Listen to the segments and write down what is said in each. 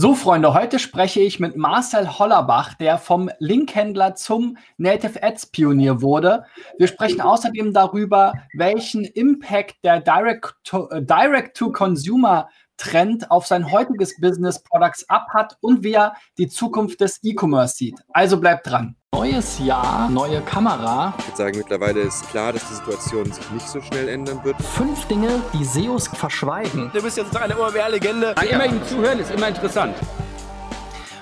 So, Freunde, heute spreche ich mit Marcel Hollerbach, der vom Linkhändler zum Native Ads Pionier wurde. Wir sprechen außerdem darüber, welchen Impact der Direct-to-Consumer Direct Trend auf sein heutiges Business Products Up hat und wie er die Zukunft des E-Commerce sieht. Also bleibt dran. Neues Jahr, neue Kamera. Ich würde sagen, mittlerweile ist klar, dass die Situation sich nicht so schnell ändern wird. Fünf Dinge, die SEOs verschweigen. Du bist jetzt eine OMR-Legende. Ja, immer ihm zuhören ist immer interessant.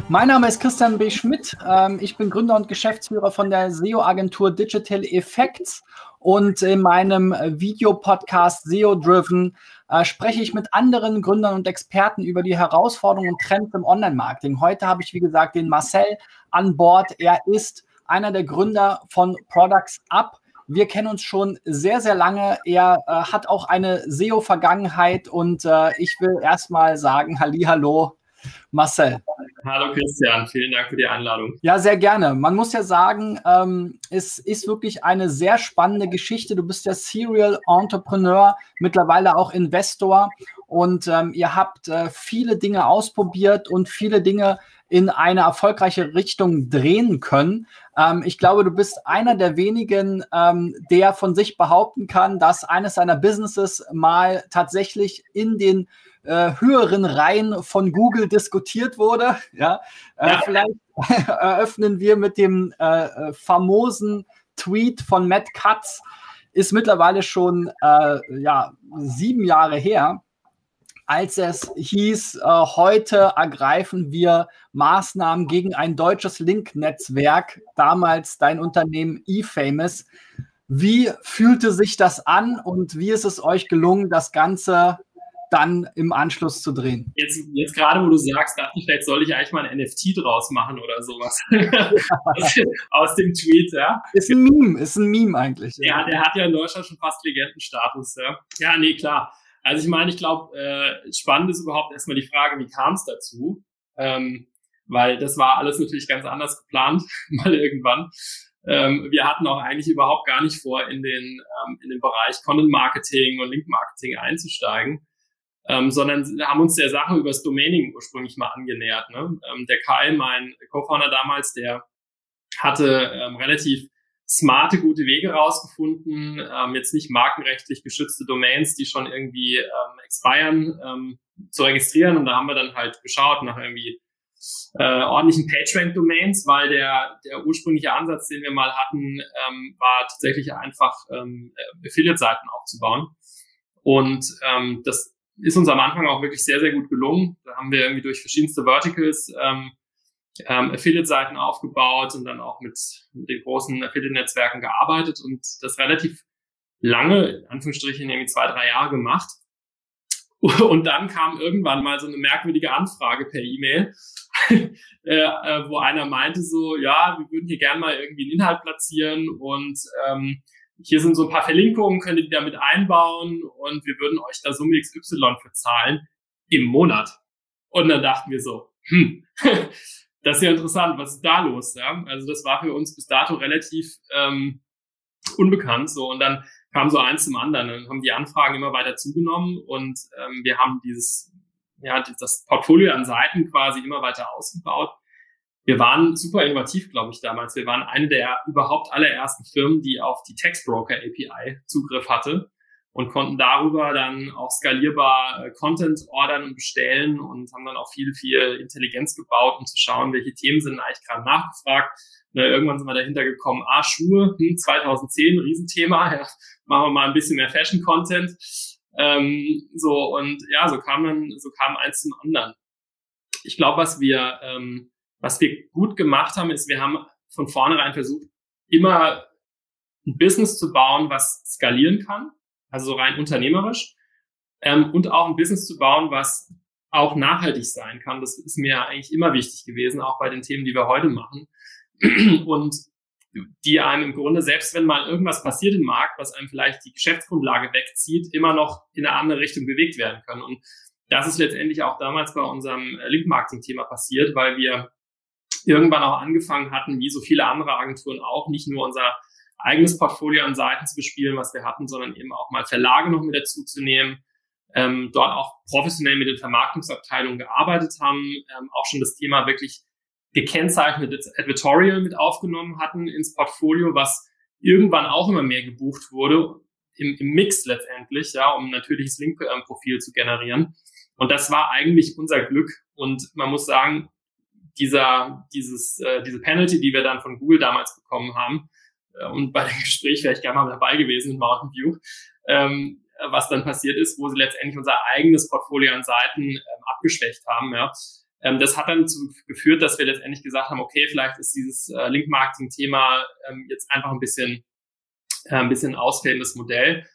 Mein Name ist Christian B. Schmidt. Ähm, ich bin Gründer und Geschäftsführer von der SEO-Agentur Digital Effects. Und in meinem Videopodcast SEO Driven äh, spreche ich mit anderen Gründern und Experten über die Herausforderungen und Trends im Online-Marketing. Heute habe ich, wie gesagt, den Marcel an Bord. Er ist einer der Gründer von Products Up. Wir kennen uns schon sehr, sehr lange. Er äh, hat auch eine SEO-Vergangenheit und äh, ich will erstmal sagen, hallo, Marcel. Hallo Christian, vielen Dank für die Einladung. Ja, sehr gerne. Man muss ja sagen, ähm, es ist wirklich eine sehr spannende Geschichte. Du bist ja Serial Entrepreneur, mittlerweile auch Investor und ähm, ihr habt äh, viele Dinge ausprobiert und viele Dinge in eine erfolgreiche Richtung drehen können. Ähm, ich glaube, du bist einer der wenigen, ähm, der von sich behaupten kann, dass eines seiner Businesses mal tatsächlich in den äh, höheren Reihen von Google diskutiert wurde. Ja, äh, ja. vielleicht eröffnen wir mit dem äh, äh, famosen Tweet von Matt Katz, ist mittlerweile schon äh, ja, sieben Jahre her, als es hieß, äh, heute ergreifen wir Maßnahmen gegen ein deutsches Link-Netzwerk, damals dein Unternehmen eFamous. Wie fühlte sich das an und wie ist es euch gelungen, das Ganze dann im Anschluss zu drehen. Jetzt, jetzt gerade, wo du sagst, dachte ich, vielleicht soll ich eigentlich mal ein NFT draus machen oder sowas. aus, dem Tweet, ja. Ist ein Meme, ist ein Meme eigentlich. Ja, der hat ja in Deutschland schon fast Legendenstatus, ja. Ja, nee, klar. Also ich meine, ich glaube, äh, spannend ist überhaupt erstmal die Frage, wie kam es dazu? Ähm, weil das war alles natürlich ganz anders geplant, mal irgendwann. Ähm, wir hatten auch eigentlich überhaupt gar nicht vor, in den, ähm, in den Bereich Content Marketing und Link Marketing einzusteigen ähm, sondern haben uns der Sache übers Domaining ursprünglich mal angenähert. Ne? Ähm, der Kai, mein Co-Founder damals, der hatte ähm, relativ smarte, gute Wege rausgefunden, ähm, jetzt nicht markenrechtlich geschützte Domains, die schon irgendwie ähm, expiren, ähm, zu registrieren. Und da haben wir dann halt geschaut nach irgendwie äh, ordentlichen PageRank-Domains, weil der, der ursprüngliche Ansatz, den wir mal hatten, ähm, war tatsächlich einfach ähm, Affiliate-Seiten aufzubauen. Und ähm, das ist uns am Anfang auch wirklich sehr, sehr gut gelungen. Da haben wir irgendwie durch verschiedenste Verticals ähm, ähm, Affiliate-Seiten aufgebaut und dann auch mit, mit den großen Affiliate-Netzwerken gearbeitet und das relativ lange, in Anführungsstrichen, irgendwie zwei, drei Jahre gemacht. Und dann kam irgendwann mal so eine merkwürdige Anfrage per E-Mail, äh, äh, wo einer meinte so, ja, wir würden hier gerne mal irgendwie einen Inhalt platzieren und ähm, hier sind so ein paar Verlinkungen, könnt ihr die damit einbauen und wir würden euch da Summe XY für zahlen im Monat. Und dann dachten wir so, hm, das ist ja interessant, was ist da los? Ja? Also das war für uns bis dato relativ ähm, unbekannt. So und dann kam so eins zum anderen. Dann haben die Anfragen immer weiter zugenommen und ähm, wir haben dieses, ja, das Portfolio an Seiten quasi immer weiter ausgebaut wir waren super innovativ, glaube ich, damals. Wir waren eine der überhaupt allerersten Firmen, die auf die Textbroker API Zugriff hatte und konnten darüber dann auch skalierbar äh, Content ordern und bestellen und haben dann auch viel, viel Intelligenz gebaut, um zu schauen, welche Themen sind eigentlich gerade nachgefragt. Und irgendwann sind wir dahinter gekommen, ah, Schuhe, hm, 2010, Riesenthema, ja, machen wir mal ein bisschen mehr Fashion-Content. Ähm, so, und ja, so kam dann, so kam eins zum anderen. Ich glaube, was wir ähm, was wir gut gemacht haben, ist, wir haben von vornherein versucht, immer ein Business zu bauen, was skalieren kann, also so rein unternehmerisch, ähm, und auch ein Business zu bauen, was auch nachhaltig sein kann. Das ist mir eigentlich immer wichtig gewesen, auch bei den Themen, die wir heute machen. Und die einem im Grunde, selbst wenn mal irgendwas passiert im Markt, was einem vielleicht die Geschäftsgrundlage wegzieht, immer noch in eine andere Richtung bewegt werden können. Und das ist letztendlich auch damals bei unserem Link-Marketing-Thema passiert, weil wir irgendwann auch angefangen hatten, wie so viele andere Agenturen auch, nicht nur unser eigenes Portfolio an Seiten zu bespielen, was wir hatten, sondern eben auch mal Verlage noch mit dazu zu nehmen, ähm, dort auch professionell mit den Vermarktungsabteilungen gearbeitet haben, ähm, auch schon das Thema wirklich gekennzeichnetes Advertorial mit aufgenommen hatten ins Portfolio, was irgendwann auch immer mehr gebucht wurde, im, im Mix letztendlich, ja, um natürliches Link-Profil zu generieren. Und das war eigentlich unser Glück. Und man muss sagen, dieser, dieses, äh, diese Penalty, die wir dann von Google damals bekommen haben, und bei dem Gespräch wäre ich gerne mal dabei gewesen in Mountain View, ähm, was dann passiert ist, wo sie letztendlich unser eigenes Portfolio an Seiten ähm, abgeschwächt haben. Ja. Ähm, das hat dann dazu geführt, dass wir letztendlich gesagt haben, okay, vielleicht ist dieses äh, Link-Marketing-Thema ähm, jetzt einfach ein bisschen, äh, ein bisschen ausfällendes Modell.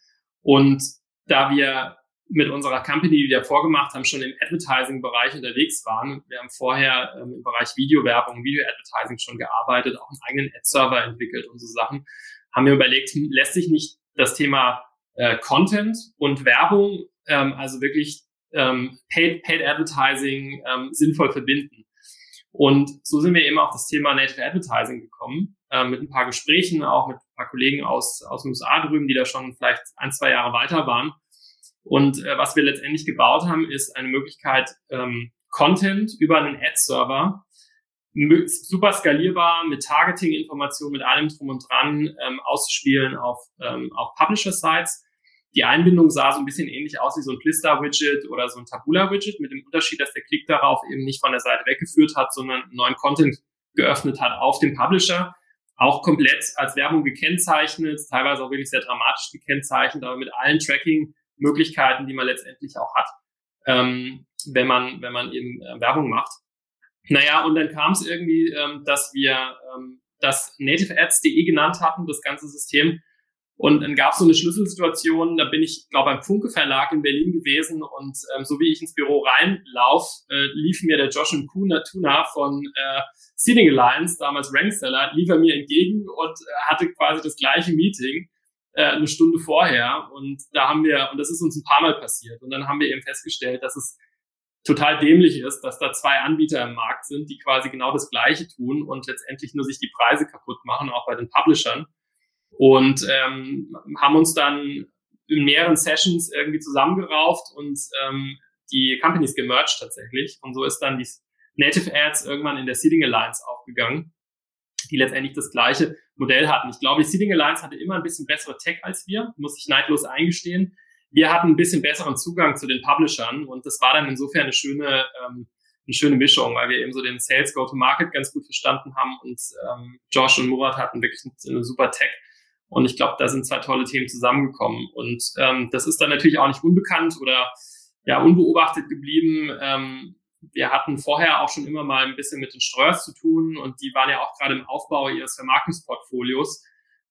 Und da wir mit unserer Company, die wir vorgemacht haben, schon im Advertising-Bereich unterwegs waren. Wir haben vorher ähm, im Bereich Videowerbung, Video-Advertising schon gearbeitet, auch einen eigenen Ad-Server entwickelt und so Sachen. Haben wir überlegt, lässt sich nicht das Thema äh, Content und Werbung, ähm, also wirklich ähm, Paid, Paid Advertising ähm, sinnvoll verbinden. Und so sind wir eben auf das Thema Native Advertising gekommen, äh, mit ein paar Gesprächen, auch mit ein paar Kollegen aus, aus den USA drüben, die da schon vielleicht ein, zwei Jahre weiter waren. Und äh, was wir letztendlich gebaut haben, ist eine Möglichkeit, ähm, Content über einen Ad-Server super skalierbar mit Targeting-Informationen, mit allem drum und dran ähm, auszuspielen auf, ähm, auf Publisher-Sites. Die Einbindung sah so ein bisschen ähnlich aus wie so ein Plister-Widget oder so ein Tabula-Widget, mit dem Unterschied, dass der Klick darauf eben nicht von der Seite weggeführt hat, sondern neuen Content geöffnet hat auf dem Publisher. Auch komplett als Werbung gekennzeichnet, teilweise auch wirklich sehr dramatisch gekennzeichnet, aber mit allen Tracking-Möglichkeiten, die man letztendlich auch hat, ähm, wenn man, wenn man eben äh, Werbung macht. Naja, und dann kam es irgendwie, ähm, dass wir ähm, das nativeads.de genannt hatten, das ganze System. Und dann gab es so eine Schlüsselsituation, da bin ich, glaube beim Funke Verlag in Berlin gewesen und ähm, so wie ich ins Büro reinlauf, äh, lief mir der Josh und Kuna Tuna von äh, Seeding Alliance, damals Rankseller, lief er mir entgegen und äh, hatte quasi das gleiche Meeting äh, eine Stunde vorher. Und da haben wir, und das ist uns ein paar Mal passiert. Und dann haben wir eben festgestellt, dass es total dämlich ist, dass da zwei Anbieter im Markt sind, die quasi genau das Gleiche tun und letztendlich nur sich die Preise kaputt machen, auch bei den Publishern. Und ähm, haben uns dann in mehreren Sessions irgendwie zusammengerauft und ähm, die Companies gemerged tatsächlich. Und so ist dann die Native Ads irgendwann in der Seeding Alliance aufgegangen, die letztendlich das gleiche Modell hatten. Ich glaube, die Seeding Alliance hatte immer ein bisschen bessere Tech als wir, muss ich neidlos eingestehen wir hatten ein bisschen besseren Zugang zu den Publishern und das war dann insofern eine schöne, ähm, eine schöne Mischung, weil wir eben so den Sales Go-to-Market ganz gut verstanden haben und ähm, Josh und Murat hatten wirklich eine, super Tech. Und ich glaube, da sind zwei tolle Themen zusammengekommen. Und ähm, das ist dann natürlich auch nicht unbekannt oder ja unbeobachtet geblieben. Ähm, wir hatten vorher auch schon immer mal ein bisschen mit den Streurs zu tun und die waren ja auch gerade im Aufbau ihres Vermarktungsportfolios.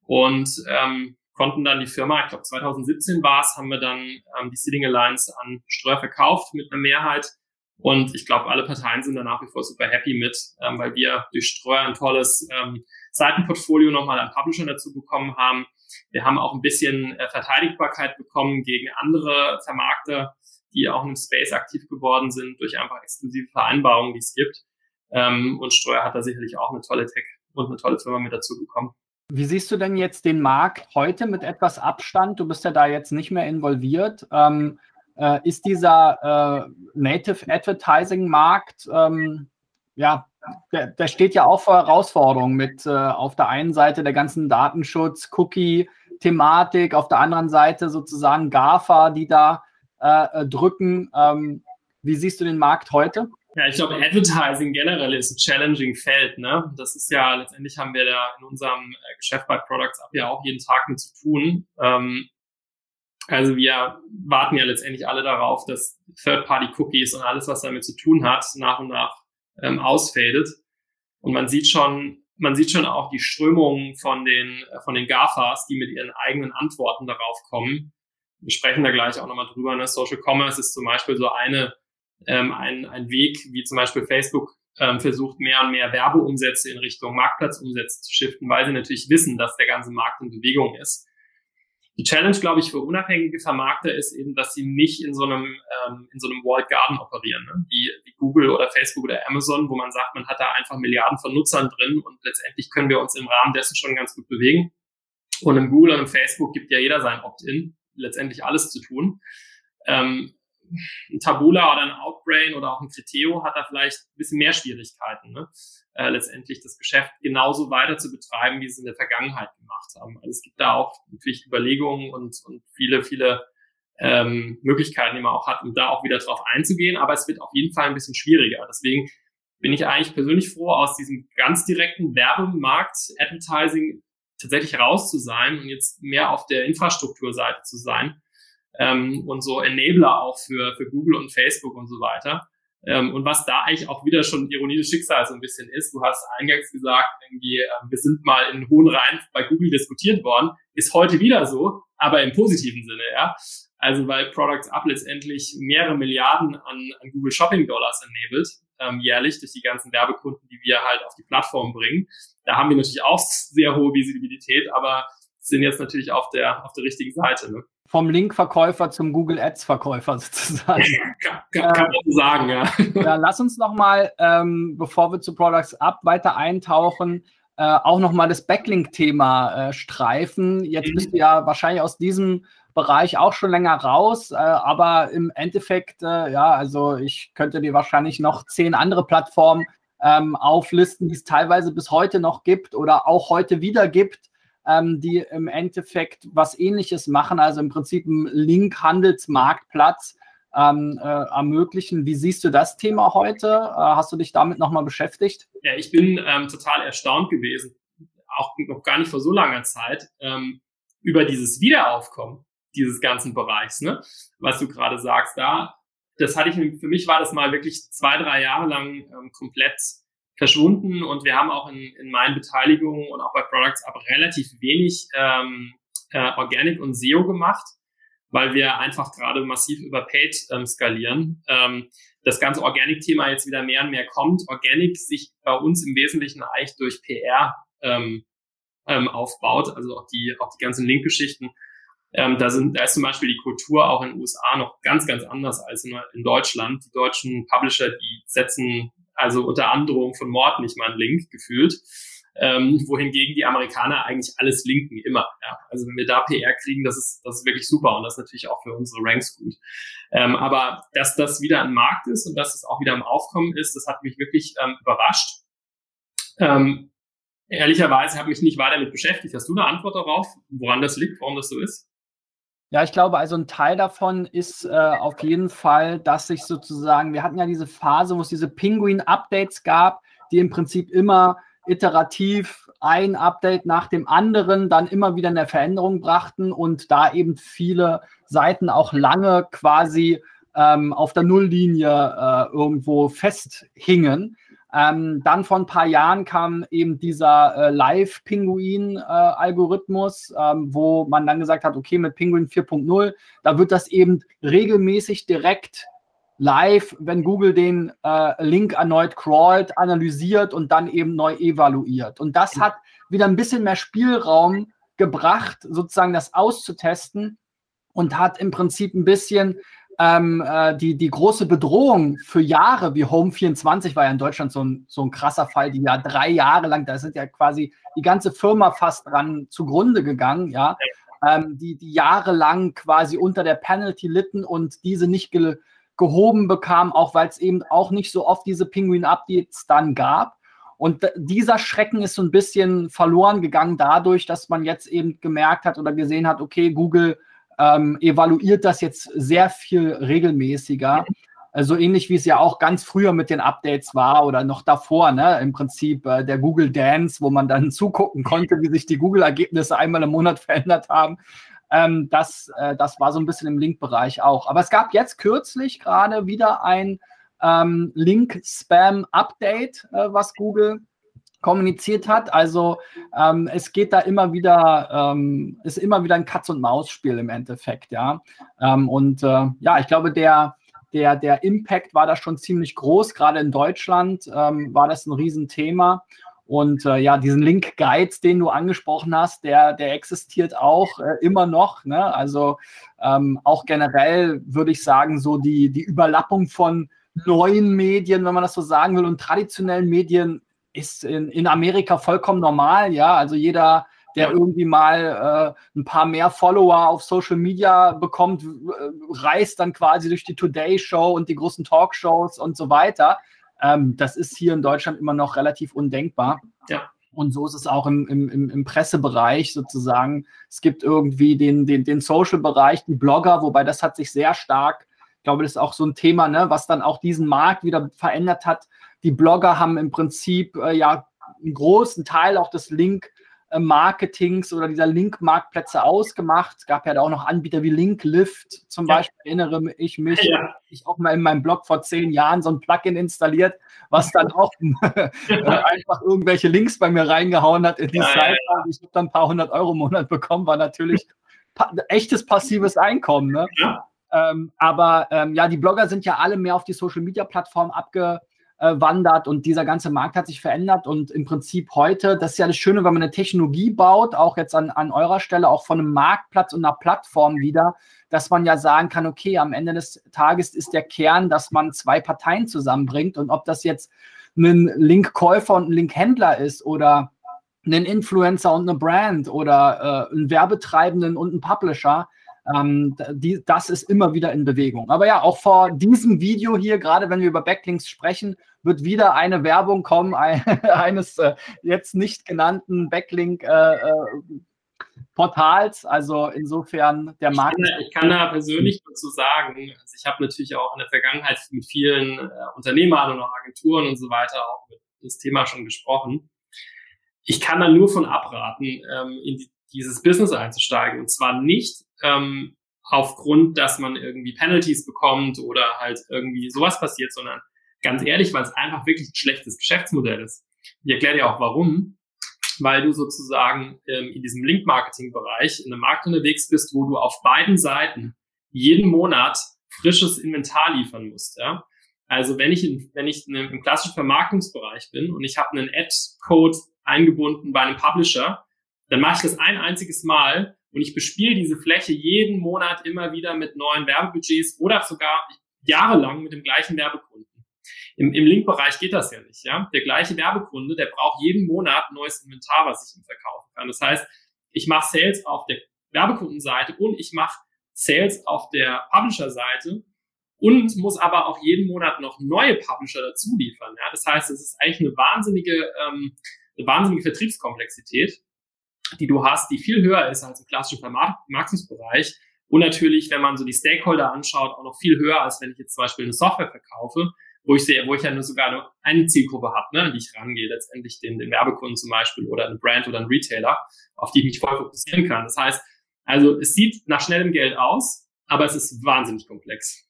Und ähm, konnten dann die Firma, ich glaube 2017 war es, haben wir dann ähm, die Seeding Alliance an Streuer verkauft mit einer Mehrheit. Und ich glaube, alle Parteien sind da nach wie vor super happy mit, ähm, weil wir durch Streuer ein tolles ähm, Seitenportfolio nochmal an Publisher dazu bekommen haben. Wir haben auch ein bisschen äh, Verteidigbarkeit bekommen gegen andere Vermarkter, die auch im Space aktiv geworden sind durch einfach exklusive Vereinbarungen, die es gibt. Ähm, und Streuer hat da sicherlich auch eine tolle Tech und eine tolle Firma mit dazu bekommen. Wie siehst du denn jetzt den Markt heute mit etwas Abstand? Du bist ja da jetzt nicht mehr involviert. Ähm, äh, ist dieser äh, Native Advertising Markt, ähm, ja, der, der, steht ja auch vor Herausforderungen mit äh, auf der einen Seite der ganzen Datenschutz, Cookie-Thematik, auf der anderen Seite sozusagen GAFA, die da äh, äh, drücken. Ähm, wie siehst du den Markt heute? Ja, ich glaube, Advertising generell ist ein challenging Feld. Ne? Das ist ja, letztendlich haben wir da in unserem äh, Geschäft bei Products Up ja auch jeden Tag mit zu tun. Ähm, also wir warten ja letztendlich alle darauf, dass Third-Party-Cookies und alles, was damit zu tun hat, nach und nach ähm, ausfadet. Und man sieht schon, man sieht schon auch die Strömungen von den, äh, von den GAFAs, die mit ihren eigenen Antworten darauf kommen. Wir sprechen da gleich auch nochmal drüber. Ne? Social Commerce ist zum Beispiel so eine ähm, ein, ein Weg, wie zum Beispiel Facebook ähm, versucht, mehr und mehr Werbeumsätze in Richtung Marktplatzumsätze zu shiften, weil sie natürlich wissen, dass der ganze Markt in Bewegung ist. Die Challenge, glaube ich, für unabhängige Vermarkter ist eben, dass sie nicht in so einem, ähm, in so einem Walled Garden operieren, ne? wie, wie Google oder Facebook oder Amazon, wo man sagt, man hat da einfach Milliarden von Nutzern drin und letztendlich können wir uns im Rahmen dessen schon ganz gut bewegen. Und im Google und im Facebook gibt ja jeder sein Opt-in, letztendlich alles zu tun. Ähm, ein Tabula oder ein Outbrain oder auch ein Criteo hat da vielleicht ein bisschen mehr Schwierigkeiten, ne? äh, letztendlich das Geschäft genauso weiter zu betreiben, wie sie es in der Vergangenheit gemacht haben. Also es gibt da auch natürlich Überlegungen und, und viele, viele ähm, Möglichkeiten, die man auch hat, um da auch wieder drauf einzugehen. Aber es wird auf jeden Fall ein bisschen schwieriger. Deswegen bin ich eigentlich persönlich froh, aus diesem ganz direkten Werbemarkt, Advertising tatsächlich raus zu sein und jetzt mehr auf der Infrastrukturseite zu sein ähm, und so Enabler auch für, für Google und Facebook und so weiter. Ähm, und was da eigentlich auch wieder schon Ironie des Schicksals so ein bisschen ist, du hast eingangs gesagt, irgendwie, äh, wir sind mal in hohen Reihen bei Google diskutiert worden, ist heute wieder so, aber im positiven Sinne, ja. Also weil Products Up letztendlich mehrere Milliarden an, an Google Shopping Dollars enabled, ähm, jährlich durch die ganzen Werbekunden, die wir halt auf die Plattform bringen. Da haben wir natürlich auch sehr hohe Visibilität, aber sind jetzt natürlich auf der, auf der richtigen Seite. Ne? vom Linkverkäufer zum Google Ads Verkäufer sozusagen. kann, kann, kann man sagen, ja. ja. Lass uns nochmal, ähm, bevor wir zu Products Up weiter eintauchen, äh, auch nochmal das Backlink-Thema äh, streifen. Jetzt mhm. bist du ja wahrscheinlich aus diesem Bereich auch schon länger raus, äh, aber im Endeffekt, äh, ja, also ich könnte dir wahrscheinlich noch zehn andere Plattformen ähm, auflisten, die es teilweise bis heute noch gibt oder auch heute wieder gibt ähm, die im Endeffekt was ähnliches machen, also im Prinzip einen Link-Handelsmarktplatz ähm, äh, ermöglichen. Wie siehst du das Thema heute? Äh, hast du dich damit nochmal beschäftigt? Ja, ich bin ähm, total erstaunt gewesen, auch noch gar nicht vor so langer Zeit, ähm, über dieses Wiederaufkommen dieses ganzen Bereichs, ne? was du gerade sagst. Da, das hatte ich, für mich war das mal wirklich zwei, drei Jahre lang ähm, komplett verschwunden und wir haben auch in, in meinen Beteiligungen und auch bei Products Up relativ wenig ähm, äh, Organic und SEO gemacht, weil wir einfach gerade massiv über Paid ähm, skalieren. Ähm, das ganze Organic-Thema jetzt wieder mehr und mehr kommt. Organic sich bei uns im Wesentlichen eigentlich durch PR ähm, ähm, aufbaut, also auch die, auch die ganzen Link-Geschichten. Ähm, da, sind, da ist zum Beispiel die Kultur auch in den USA noch ganz, ganz anders als in, in Deutschland. Die deutschen Publisher, die setzen also unter Androhung von Mord nicht mal einen Link gefühlt. Ähm, wohingegen die Amerikaner eigentlich alles linken immer. Ja. Also wenn wir da PR kriegen, das ist, das ist wirklich super und das ist natürlich auch für unsere Ranks gut. Ähm, aber dass das wieder ein Markt ist und dass es auch wieder im Aufkommen ist, das hat mich wirklich ähm, überrascht. Ähm, ehrlicherweise habe ich mich nicht weiter damit beschäftigt. Hast du eine Antwort darauf, woran das liegt, warum das so ist? Ja, ich glaube, also ein Teil davon ist äh, auf jeden Fall, dass sich sozusagen, wir hatten ja diese Phase, wo es diese Penguin-Updates gab, die im Prinzip immer iterativ ein Update nach dem anderen dann immer wieder eine Veränderung brachten und da eben viele Seiten auch lange quasi ähm, auf der Nulllinie äh, irgendwo festhingen. Ähm, dann vor ein paar Jahren kam eben dieser äh, Live-Pinguin-Algorithmus, äh, ähm, wo man dann gesagt hat, okay, mit Pinguin 4.0, da wird das eben regelmäßig direkt live, wenn Google den äh, Link erneut crawlt, analysiert und dann eben neu evaluiert. Und das hat wieder ein bisschen mehr Spielraum gebracht, sozusagen das auszutesten und hat im Prinzip ein bisschen ähm, äh, die, die große Bedrohung für Jahre wie Home 24 war ja in Deutschland so ein, so ein krasser Fall, die ja drei Jahre lang, da sind ja quasi die ganze Firma fast dran zugrunde gegangen, ja, ähm, die, die jahrelang quasi unter der Penalty litten und diese nicht ge gehoben bekamen, auch weil es eben auch nicht so oft diese Penguin-Updates dann gab. Und dieser Schrecken ist so ein bisschen verloren gegangen dadurch, dass man jetzt eben gemerkt hat oder gesehen hat, okay, Google ähm, evaluiert das jetzt sehr viel regelmäßiger. So also ähnlich wie es ja auch ganz früher mit den Updates war oder noch davor, ne? Im Prinzip äh, der Google Dance, wo man dann zugucken konnte, wie sich die Google-Ergebnisse einmal im Monat verändert haben. Ähm, das, äh, das war so ein bisschen im Link-Bereich auch. Aber es gab jetzt kürzlich gerade wieder ein ähm, Link-Spam-Update, äh, was Google kommuniziert hat. Also ähm, es geht da immer wieder, ähm, ist immer wieder ein Katz-und-Maus-Spiel im Endeffekt, ja. Ähm, und äh, ja, ich glaube, der, der, der Impact war da schon ziemlich groß. Gerade in Deutschland ähm, war das ein Riesenthema. Und äh, ja, diesen Link Guides, den du angesprochen hast, der, der existiert auch äh, immer noch. Ne? Also ähm, auch generell würde ich sagen, so die, die Überlappung von neuen Medien, wenn man das so sagen will, und traditionellen Medien ist in, in Amerika vollkommen normal, ja. Also jeder der irgendwie mal äh, ein paar mehr Follower auf Social Media bekommt, äh, reist dann quasi durch die Today Show und die großen Talkshows und so weiter. Ähm, das ist hier in Deutschland immer noch relativ undenkbar. Ja. Und so ist es auch im, im, im Pressebereich sozusagen. Es gibt irgendwie den, den, den Social-Bereich, die Blogger, wobei das hat sich sehr stark, ich glaube, das ist auch so ein Thema, ne, was dann auch diesen Markt wieder verändert hat. Die Blogger haben im Prinzip äh, ja einen großen Teil auch des Link- Marketings oder dieser Link-Marktplätze ausgemacht. Es gab ja da auch noch Anbieter wie Linklift zum ja. Beispiel, erinnere ich mich. Ja. Ich auch mal in meinem Blog vor zehn Jahren so ein Plugin installiert, was dann auch äh, einfach irgendwelche Links bei mir reingehauen hat in die ja, Seite. Ja, ich habe dann ein paar hundert Euro im Monat bekommen, war natürlich pa echtes passives Einkommen. Ne? Ähm, aber ähm, ja, die Blogger sind ja alle mehr auf die Social-Media-Plattform abge äh, wandert und dieser ganze Markt hat sich verändert und im Prinzip heute, das ist ja das Schöne, wenn man eine Technologie baut, auch jetzt an, an eurer Stelle, auch von einem Marktplatz und einer Plattform wieder, dass man ja sagen kann, okay, am Ende des Tages ist der Kern, dass man zwei Parteien zusammenbringt und ob das jetzt ein Linkkäufer und ein Linkhändler ist oder einen Influencer und eine Brand oder äh, einen Werbetreibenden und einen Publisher, ähm, die, das ist immer wieder in Bewegung. Aber ja, auch vor diesem Video hier, gerade wenn wir über Backlinks sprechen, wird wieder eine Werbung kommen, ein, eines äh, jetzt nicht genannten Backlink-Portals. Äh, äh also insofern der Markt. Ich kann, ich kann da persönlich dazu sagen, also ich habe natürlich auch in der Vergangenheit mit vielen äh, Unternehmern und auch Agenturen und so weiter auch mit das Thema schon gesprochen. Ich kann da nur von abraten, ähm, in die, dieses Business einzusteigen. Und zwar nicht ähm, aufgrund, dass man irgendwie Penalties bekommt oder halt irgendwie sowas passiert, sondern Ganz ehrlich, weil es einfach wirklich ein schlechtes Geschäftsmodell ist. Ich erkläre dir auch warum. Weil du sozusagen ähm, in diesem Link-Marketing-Bereich in einem Markt unterwegs bist, wo du auf beiden Seiten jeden Monat frisches Inventar liefern musst. Ja? Also wenn ich, in, wenn ich in im klassischen Vermarktungsbereich bin und ich habe einen Ad-Code eingebunden bei einem Publisher, dann mache ich das ein einziges Mal und ich bespiele diese Fläche jeden Monat immer wieder mit neuen Werbebudgets oder sogar jahrelang mit dem gleichen Werbekunden. Im, im Link-Bereich geht das ja nicht. Ja? Der gleiche Werbekunde, der braucht jeden Monat neues Inventar, was ich ihm verkaufen kann. Das heißt, ich mache Sales auf der Werbekundenseite und ich mache Sales auf der Publisher-Seite und muss aber auch jeden Monat noch neue Publisher dazu liefern. Ja? Das heißt, es ist eigentlich eine wahnsinnige, ähm, eine wahnsinnige Vertriebskomplexität, die du hast, die viel höher ist als im klassischen Vermarktungsbereich. Und natürlich, wenn man so die Stakeholder anschaut, auch noch viel höher, als wenn ich jetzt zum Beispiel eine Software verkaufe wo ich sehe, wo ich ja nur sogar nur eine Zielgruppe habe, ne, an die ich rangehe, letztendlich den, den Werbekunden zum Beispiel oder eine Brand oder ein Retailer, auf die ich mich voll fokussieren kann. Das heißt, also es sieht nach schnellem Geld aus, aber es ist wahnsinnig komplex.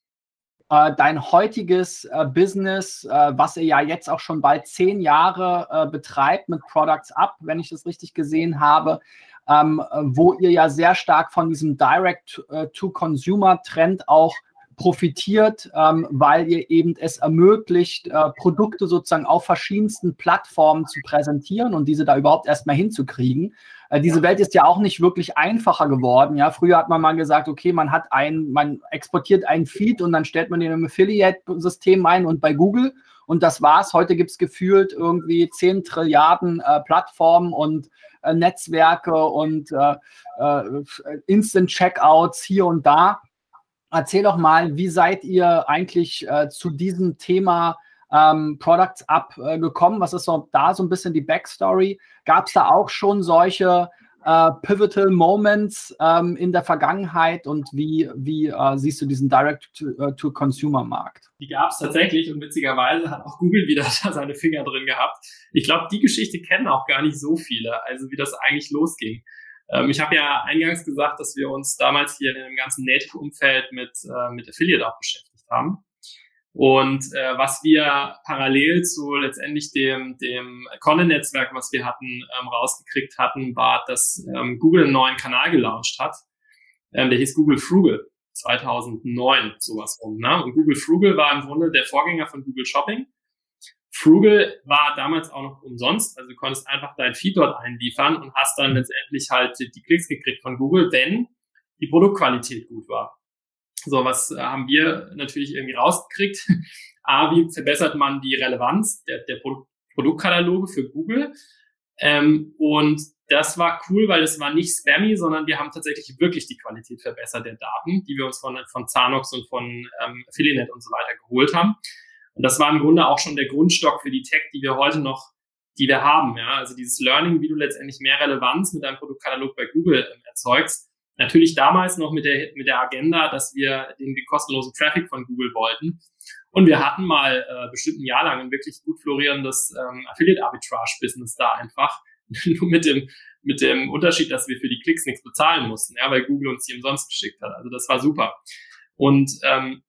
Äh, dein heutiges äh, Business, äh, was ihr ja jetzt auch schon bald zehn Jahre betreibt mit Products Up, wenn ich das richtig gesehen habe, ähm, wo ihr ja sehr stark von diesem Direct-to-Consumer-Trend auch profitiert, ähm, weil ihr eben es ermöglicht, äh, Produkte sozusagen auf verschiedensten Plattformen zu präsentieren und diese da überhaupt erstmal hinzukriegen. Äh, diese Welt ist ja auch nicht wirklich einfacher geworden. Ja, früher hat man mal gesagt, okay, man hat ein, man exportiert einen Feed und dann stellt man den im Affiliate-System ein und bei Google und das war's. Heute gibt es gefühlt irgendwie 10 Trilliarden äh, Plattformen und äh, Netzwerke und äh, äh, Instant-Checkouts hier und da erzähl doch mal, wie seid ihr eigentlich äh, zu diesem Thema ähm, Products Up äh, gekommen? Was ist so da so ein bisschen die Backstory? Gab es da auch schon solche äh, Pivotal Moments ähm, in der Vergangenheit und wie, wie äh, siehst du diesen Direct-to-Consumer-Markt? Die gab es tatsächlich und witzigerweise hat auch Google wieder da seine Finger drin gehabt. Ich glaube, die Geschichte kennen auch gar nicht so viele, also wie das eigentlich losging. Ähm, ich habe ja eingangs gesagt, dass wir uns damals hier in dem ganzen Native-Umfeld mit, äh, mit Affiliate auch beschäftigt haben. Und äh, was wir parallel zu letztendlich dem, dem Content-Netzwerk, was wir hatten, ähm, rausgekriegt hatten, war, dass ähm, Google einen neuen Kanal gelauncht hat. Ähm, der hieß Google Frugal 2009, sowas rum. Ne? Und Google Frugal war im Grunde der Vorgänger von Google Shopping. Frugal war damals auch noch umsonst, also du konntest einfach dein Feed dort einliefern und hast dann letztendlich halt die Klicks gekriegt von Google, wenn die Produktqualität gut war. So, was äh, haben wir natürlich irgendwie rausgekriegt? A, wie verbessert man die Relevanz der, der Produkt Produktkataloge für Google? Ähm, und das war cool, weil es war nicht spammy, sondern wir haben tatsächlich wirklich die Qualität verbessert der Daten, die wir uns von, von Zanox und von ähm, Affiliate und so weiter geholt haben. Und das war im Grunde auch schon der Grundstock für die Tech, die wir heute noch, die wir haben. Ja? Also dieses Learning, wie du letztendlich mehr Relevanz mit deinem Produktkatalog bei Google ähm, erzeugst. Natürlich damals noch mit der, mit der Agenda, dass wir den kostenlosen Traffic von Google wollten. Und wir hatten mal äh, bestimmt ein Jahr lang ein wirklich gut florierendes ähm, Affiliate-Arbitrage-Business da einfach nur mit dem, mit dem Unterschied, dass wir für die Klicks nichts bezahlen mussten, ja, weil Google uns die umsonst geschickt hat. Also das war super. Und ähm,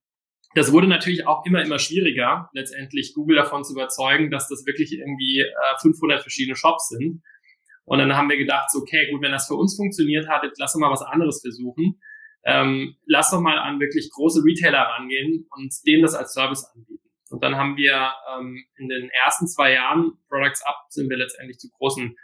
das wurde natürlich auch immer, immer schwieriger, letztendlich Google davon zu überzeugen, dass das wirklich irgendwie äh, 500 verschiedene Shops sind. Und dann haben wir gedacht, so, okay, gut, wenn das für uns funktioniert hat, jetzt lass doch mal was anderes versuchen. Ähm, lass doch mal an wirklich große Retailer rangehen und denen das als Service anbieten. Und dann haben wir ähm, in den ersten zwei Jahren Products Up sind wir letztendlich zu großen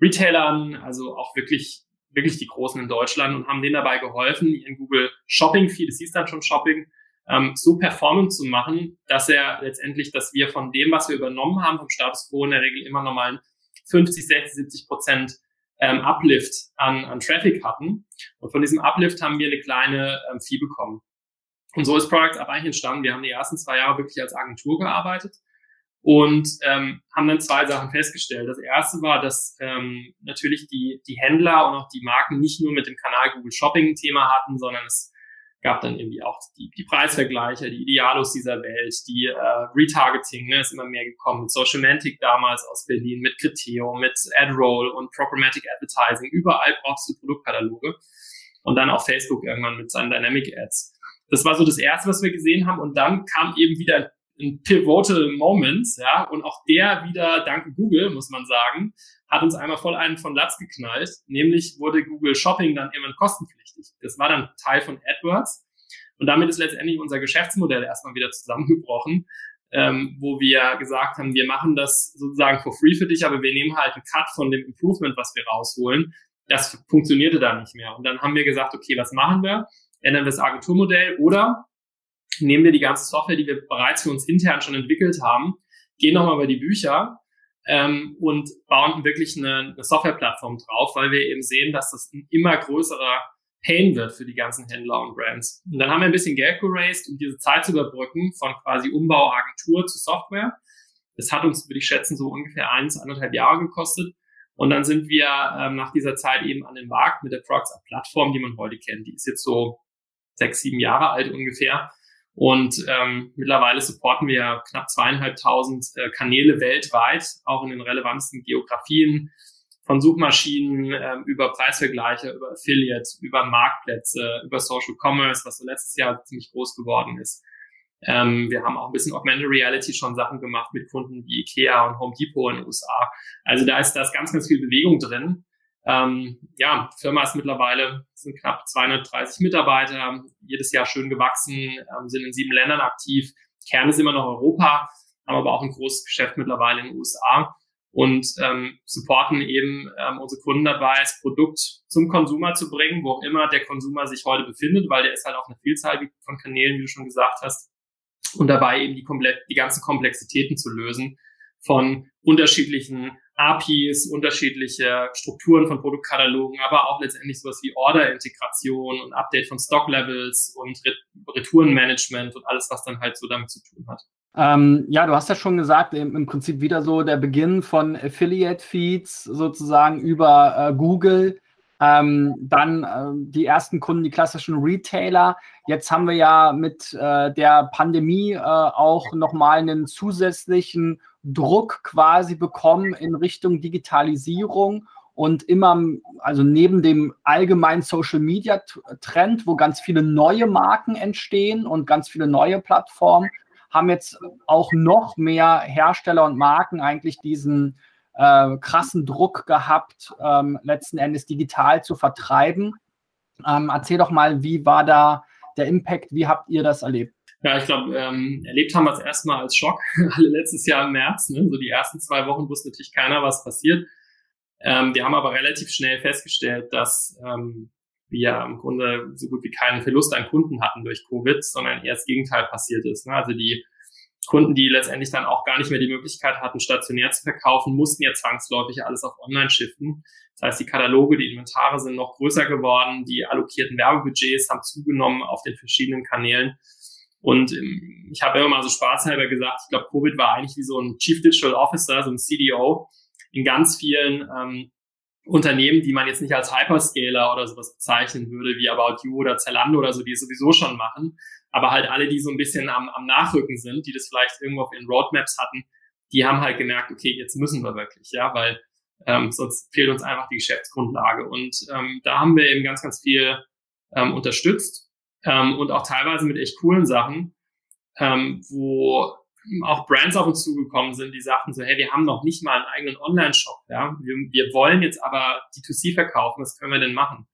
Retailern, also auch wirklich, wirklich die Großen in Deutschland und haben denen dabei geholfen, ihren Google Shopping Feed, es hieß dann schon Shopping, ähm, so performant zu machen, dass er letztendlich, dass wir von dem, was wir übernommen haben, vom Status Quo in der Regel immer nochmal 50, 60, 70 Prozent ähm, Uplift an, an Traffic hatten. Und von diesem Uplift haben wir eine kleine ähm, Fee bekommen. Und so ist Products Up eigentlich entstanden. Wir haben die ersten zwei Jahre wirklich als Agentur gearbeitet und ähm, haben dann zwei Sachen festgestellt. Das erste war, dass ähm, natürlich die, die Händler und auch die Marken nicht nur mit dem Kanal Google Shopping ein Thema hatten, sondern es gab dann irgendwie auch die, die Preisvergleiche, die Idealos dieser Welt, die äh, Retargeting, ne, ist immer mehr gekommen mit Social Mantic damals aus Berlin, mit Criteo, mit AdRoll und Programmatic Advertising. Überall brauchst du Produktkataloge. Und dann auch Facebook irgendwann mit seinen Dynamic Ads. Das war so das Erste, was wir gesehen haben. Und dann kam eben wieder ein pivotal Moment, ja, und auch der wieder, danke Google, muss man sagen, hat uns einmal voll einen von Latz geknallt. Nämlich wurde Google Shopping dann immer kostenpflichtig. Das war dann Teil von AdWords. Und damit ist letztendlich unser Geschäftsmodell erstmal wieder zusammengebrochen, ähm, wo wir gesagt haben, wir machen das sozusagen for free für dich, aber wir nehmen halt einen Cut von dem Improvement, was wir rausholen. Das funktionierte dann nicht mehr. Und dann haben wir gesagt, okay, was machen wir? Ändern wir das Agenturmodell oder nehmen wir die ganze Software, die wir bereits für uns intern schon entwickelt haben, gehen nochmal über die Bücher ähm, und bauen wirklich eine, eine Softwareplattform drauf, weil wir eben sehen, dass das ein immer größerer Pain wird für die ganzen Händler und Brands. Und dann haben wir ein bisschen Geld geraced, um diese Zeit zu überbrücken von quasi Umbau Agentur zu Software. Das hat uns, würde ich schätzen, so ungefähr eins, anderthalb Jahre gekostet. Und dann sind wir ähm, nach dieser Zeit eben an den Markt mit der Prox-Plattform, die man heute kennt. Die ist jetzt so sechs, sieben Jahre alt ungefähr. Und ähm, mittlerweile supporten wir knapp zweieinhalbtausend äh, Kanäle weltweit, auch in den relevantesten Geografien, von Suchmaschinen ähm, über Preisvergleiche, über Affiliate, über Marktplätze, über Social Commerce, was so letztes Jahr ziemlich groß geworden ist. Ähm, wir haben auch ein bisschen Augmented Reality schon Sachen gemacht mit Kunden wie Ikea und Home Depot in den USA. Also da ist, da ist ganz, ganz viel Bewegung drin. Ähm, ja, Firma ist mittlerweile, sind knapp 230 Mitarbeiter, jedes Jahr schön gewachsen, ähm, sind in sieben Ländern aktiv. Kern ist immer noch Europa, haben aber auch ein großes Geschäft mittlerweile in den USA und ähm, supporten eben ähm, unsere Kunden dabei, das Produkt zum Konsumer zu bringen, wo auch immer der Konsumer sich heute befindet, weil der ist halt auf einer Vielzahl von Kanälen, wie du schon gesagt hast, und dabei eben die, komplett, die ganzen Komplexitäten zu lösen von unterschiedlichen APIs, unterschiedliche Strukturen von Produktkatalogen, aber auch letztendlich sowas wie Order-Integration und Update von Stock-Levels und Retourenmanagement und alles, was dann halt so damit zu tun hat. Ähm, ja, du hast ja schon gesagt, im, Prinzip wieder so der Beginn von Affiliate-Feeds sozusagen über äh, Google. Ähm, dann äh, die ersten Kunden, die klassischen Retailer. Jetzt haben wir ja mit äh, der Pandemie äh, auch nochmal einen zusätzlichen Druck quasi bekommen in Richtung Digitalisierung und immer, also neben dem allgemeinen Social Media Trend, wo ganz viele neue Marken entstehen und ganz viele neue Plattformen, haben jetzt auch noch mehr Hersteller und Marken eigentlich diesen äh, krassen Druck gehabt, ähm, letzten Endes digital zu vertreiben. Ähm, erzähl doch mal, wie war da der Impact? Wie habt ihr das erlebt? Ja, ich glaube, ähm, erlebt haben wir es erstmal als Schock, alle letztes Jahr im März. Ne? So die ersten zwei Wochen wusste natürlich keiner, was passiert. Ähm, wir haben aber relativ schnell festgestellt, dass ähm, wir im Grunde so gut wie keinen Verlust an Kunden hatten durch Covid, sondern eher das Gegenteil passiert ist. Ne? Also die Kunden, die letztendlich dann auch gar nicht mehr die Möglichkeit hatten, stationär zu verkaufen, mussten ja zwangsläufig alles auf Online shiften. Das heißt, die Kataloge, die Inventare sind noch größer geworden, die allokierten Werbebudgets haben zugenommen auf den verschiedenen Kanälen. Und ähm, ich habe immer mal so spaßhalber gesagt, ich glaube, Covid war eigentlich wie so ein Chief Digital Officer, so ein CDO in ganz vielen ähm, Unternehmen, die man jetzt nicht als Hyperscaler oder sowas bezeichnen würde, wie About You oder Zalando oder so, die es sowieso schon machen, aber halt alle, die so ein bisschen am, am Nachrücken sind, die das vielleicht irgendwo auf ihren Roadmaps hatten, die haben halt gemerkt, okay, jetzt müssen wir wirklich, ja, weil ähm, sonst fehlt uns einfach die Geschäftsgrundlage. Und ähm, da haben wir eben ganz, ganz viel ähm, unterstützt ähm, und auch teilweise mit echt coolen Sachen, ähm, wo auch Brands auf uns zugekommen sind, die sagten so, hey, wir haben noch nicht mal einen eigenen Online-Shop, ja, wir, wir wollen jetzt aber D2C verkaufen, was können wir denn machen?